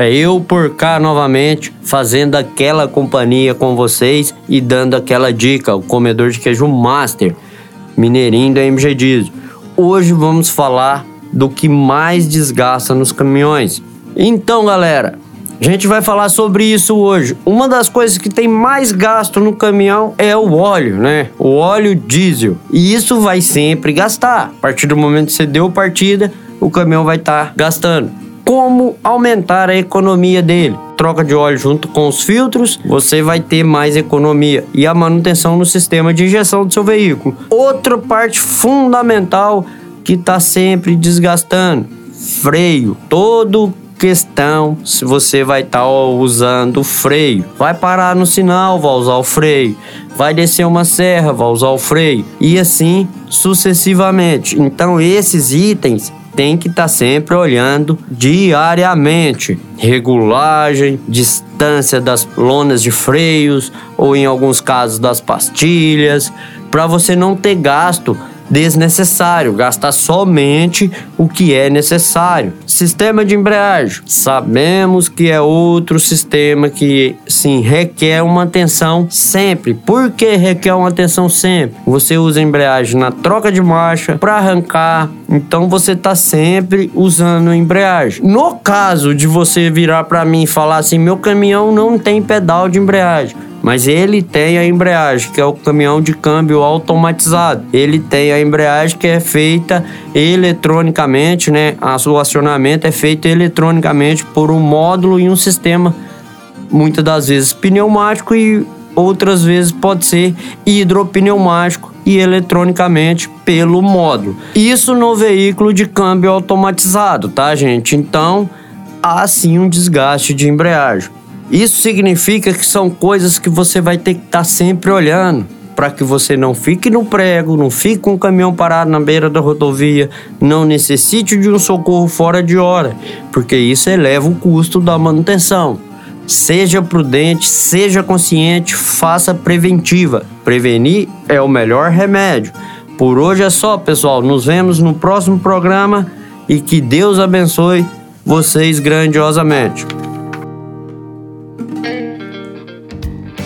É eu por cá novamente, fazendo aquela companhia com vocês e dando aquela dica, o comedor de queijo master, mineirinho da MG Diesel. Hoje vamos falar do que mais desgasta nos caminhões. Então, galera, a gente vai falar sobre isso hoje. Uma das coisas que tem mais gasto no caminhão é o óleo, né? O óleo diesel. E isso vai sempre gastar. A partir do momento que você deu partida, o caminhão vai estar tá gastando como aumentar a economia dele. Troca de óleo junto com os filtros, você vai ter mais economia e a manutenção no sistema de injeção do seu veículo. Outra parte fundamental que está sempre desgastando: freio. Todo questão se você vai estar tá usando freio. Vai parar no sinal, vai usar o freio. Vai descer uma serra, vai usar o freio. E assim sucessivamente. Então, esses itens tem que estar tá sempre olhando diariamente. Regulagem, distância das lonas de freios ou em alguns casos das pastilhas, para você não ter gasto desnecessário, gastar somente o que é necessário. Sistema de embreagem. Sabemos que é outro sistema que sim requer uma atenção sempre. Por que requer uma atenção sempre? Você usa a embreagem na troca de marcha para arrancar, então você está sempre usando a embreagem. No caso de você virar para mim e falar assim, meu caminhão não tem pedal de embreagem mas ele tem a embreagem, que é o caminhão de câmbio automatizado. Ele tem a embreagem que é feita eletronicamente, né? O acionamento é feito eletronicamente por um módulo e um sistema, muitas das vezes pneumático e outras vezes pode ser hidropneumático e eletronicamente pelo módulo. Isso no veículo de câmbio automatizado, tá, gente? Então, há sim um desgaste de embreagem. Isso significa que são coisas que você vai ter que estar tá sempre olhando para que você não fique no prego, não fique com o caminhão parado na beira da rodovia, não necessite de um socorro fora de hora, porque isso eleva o custo da manutenção. Seja prudente, seja consciente, faça preventiva. Prevenir é o melhor remédio. Por hoje é só, pessoal. Nos vemos no próximo programa e que Deus abençoe vocês grandiosamente.